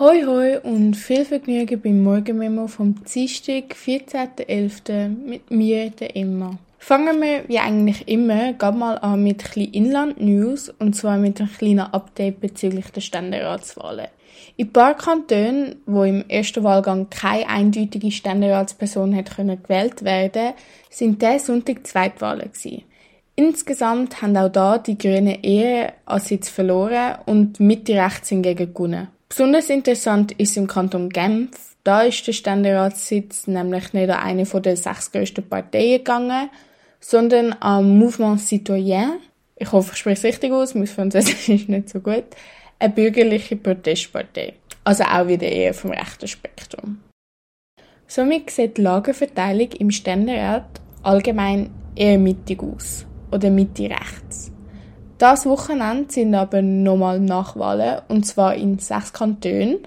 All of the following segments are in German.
Hoi hoi und viel Vergnügen beim Morgenmemo vom Dienstag, 14.11. mit mir, der Emma. Fangen wir wie eigentlich immer gerade mal an mit ein Inland-News und zwar mit einem kleinen Update bezüglich der Ständeratswahlen. In ein paar Kantonen, wo im ersten Wahlgang keine eindeutige Ständeratsperson hat gewählt werden, sind der Sonntag Zweitwahlen gewesen. Insgesamt haben auch da die Grünen eher als Sitz verloren und Mitte rechts hingegen gewonnen. Besonders interessant ist im Kanton Genf. Da ist der Ständeratssitz nämlich nicht an eine der sechs grössten Parteien gegangen, sondern am Mouvement Citoyen. Ich hoffe, ich spreche es richtig aus, mein Französisch ist nicht so gut. Eine bürgerliche Protestpartei. Also auch wieder eher vom rechten Spektrum. Somit sieht die Lagerverteilung im Ständerat allgemein eher mittig aus. Oder Mitte rechts. Das Wochenende sind aber nochmal Nachwahlen, und zwar in sechs Kantonen.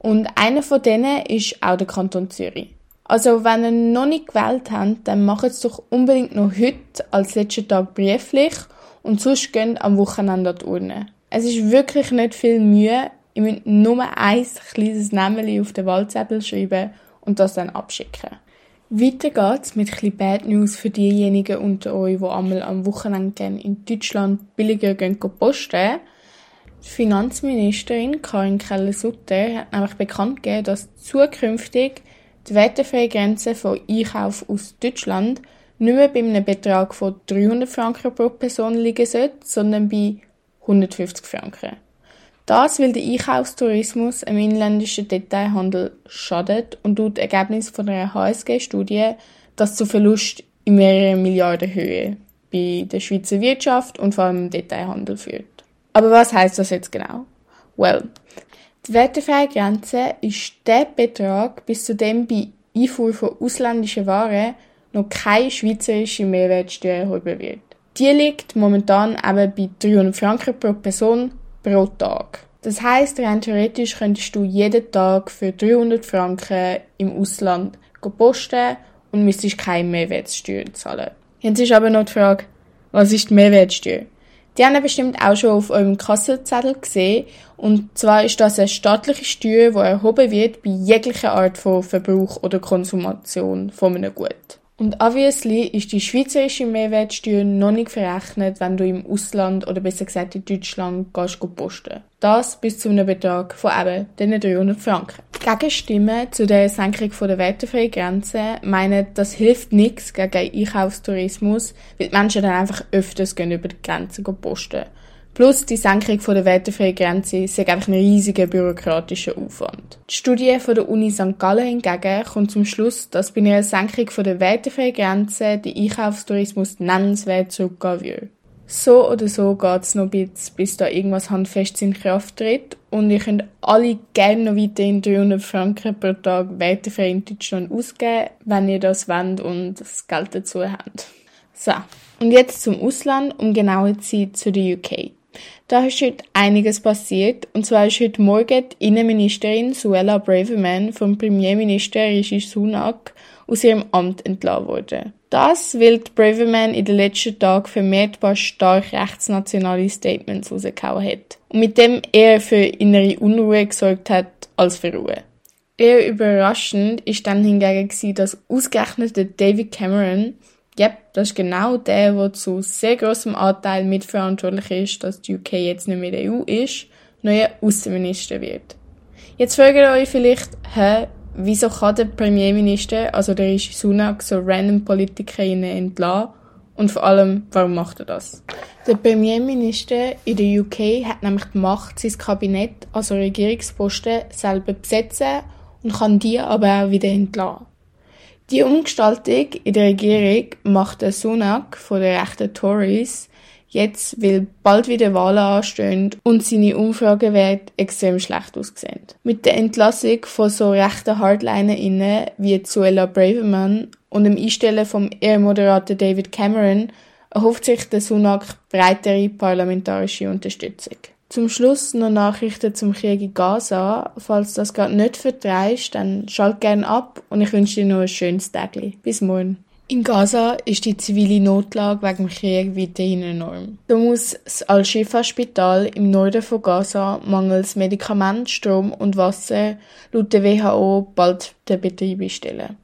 Und einer von denen ist auch der Kanton Zürich. Also, wenn ihr noch nicht gewählt habt, dann macht es doch unbedingt noch heute als letzten Tag brieflich und sonst geht am Wochenende an die Urne. Es ist wirklich nicht viel Mühe. Ihr müsst nur ein kleines Namen auf den Wahlzettel schreiben und das dann abschicken. Weiter geht's mit ein Bad News für diejenigen unter euch, die einmal am Wochenende gerne in Deutschland billiger gehen posten. Die Finanzministerin Karin Keller-Sutter hat nämlich bekannt gegeben, dass zukünftig die wertefreie Grenze von Einkauf aus Deutschland nicht mehr bei einem Betrag von 300 Franken pro Person liegen sollte, sondern bei 150 Franken. Das, weil der Einkaufstourismus im inländischen Detailhandel schadet und laut Ergebnis von einer HSG-Studie das zu Verlust in mehreren Milliarden Höhe bei der Schweizer Wirtschaft und vor allem im Detailhandel führt. Aber was heißt das jetzt genau? Well, die wertefreie Grenze ist der Betrag, bis zu dem bei Einfuhr von ausländischen Waren noch keine schweizerische Mehrwertsteuer erhoben wird. Die liegt momentan eben bei 300 Franken pro Person pro Tag. Das heißt, rein theoretisch könntest du jeden Tag für 300 Franken im Ausland posten und müsstest keine Mehrwertsteuer zahlen. Jetzt ist aber noch die Frage, was ist die Mehrwertsteuer? Die haben ihr bestimmt auch schon auf eurem Kassenzettel gesehen. Und zwar ist das eine staatliche Steuer, die erhoben wird bei jeglicher Art von Verbrauch oder Konsumation von einem Gut. Und obviously ist die schweizerische Mehrwertsteuer noch nicht verrechnet, wenn du im Ausland oder besser gesagt in Deutschland gehst posten. Das bis zu einem Betrag von eben diesen 300 Franken. Gegenstimmen zu der Senkung der wertefreien Grenze meinen, das hilft nichts gegen Einkaufstourismus, weil die Menschen dann einfach öfters gehen über die Grenze posten. Plus die Senkung der wertefreien Grenze ist einfach ein riesiger bürokratischer Aufwand. Die Studie von der Uni St. Gallen hingegen kommt zum Schluss, dass bei einer Senkung der wertefreien Grenze der Einkaufstourismus nennenswert zurückgehen würde. So oder so geht's noch ein bisschen, bis da irgendwas handfest in Kraft tritt und ihr könnt alle gerne noch weiterhin 300 Franken pro Tag wertefrei in Deutschland ausgeben, wenn ihr das wollt und das Geld dazu habt. So, und jetzt zum Ausland, um genauer zu sein zu der UK. Da ist heute einiges passiert. Und zwar ist heute Morgen die Innenministerin Suella Braverman vom Premierminister Rishi Sunak aus ihrem Amt entlassen worden. Das, weil die Braverman in den letzten Tagen vermehrt paar stark rechtsnationale Statements rausgehauen hat. Und mit dem eher für innere Unruhe gesorgt hat als für Ruhe. Eher überraschend ist dann hingegen dass ausgerechnet David Cameron Yep, das ist genau der, der zu sehr großem Anteil mitverantwortlich ist, dass die UK jetzt nicht mehr EU ist, neuer Außenminister wird. Jetzt fragt ihr euch vielleicht, hä, wieso kann der Premierminister, also der Rishi Sunak, so random Politikerinnen entlassen? Und vor allem, warum macht er das? Der Premierminister in der UK hat nämlich die Macht, sein Kabinett, also Regierungsposten, selber besetzen und kann die aber auch wieder entlassen. Die Umgestaltung in der Regierung macht der Sunak von den rechten Tories jetzt, weil bald wieder Wahlen anstehen und seine Umfragewerte extrem schlecht aussehen. Mit der Entlassung von so rechten HardlinerInnen wie Zuela Braverman und dem Einstellen vom eher moderaten David Cameron erhofft sich der Sunak breitere parlamentarische Unterstützung. Zum Schluss noch Nachrichten zum Krieg in Gaza. Falls das gerade nicht vertreibst, dann schalt gern ab und ich wünsche dir noch ein schönes Tag. Bis morgen. In Gaza ist die zivile Notlage wegen dem Krieg weiterhin enorm. Da muss das Al-Shifa-Spital im Norden von Gaza mangels Medikament, Strom und Wasser laut der WHO bald den Betrieb einstellen.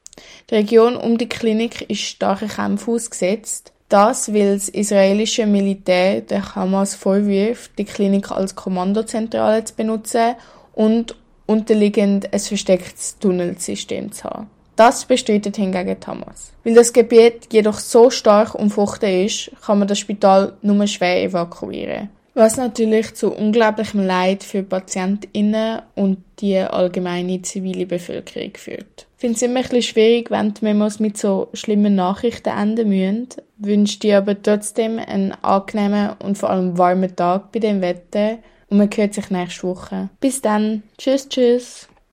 Die Region um die Klinik ist starken Kämpfen ausgesetzt. Das, weil das israelische Militär der Hamas vorwirft, die Klinik als Kommandozentrale zu benutzen und unterliegend ein verstecktes Tunnelsystem zu haben. Das bestreitet hingegen Hamas. Weil das Gebiet jedoch so stark umfochten ist, kann man das Spital nur schwer evakuieren. Was natürlich zu unglaublichem Leid für PatientInnen und die allgemeine zivile Bevölkerung führt. Finde es immer ein bisschen schwierig, wenn die Memos mit so schlimmen Nachrichten enden müssen. Wünsche dir aber trotzdem einen angenehmen und vor allem warmen Tag bei dem Wetter und man hört sich nächste Woche. Bis dann. Tschüss, tschüss.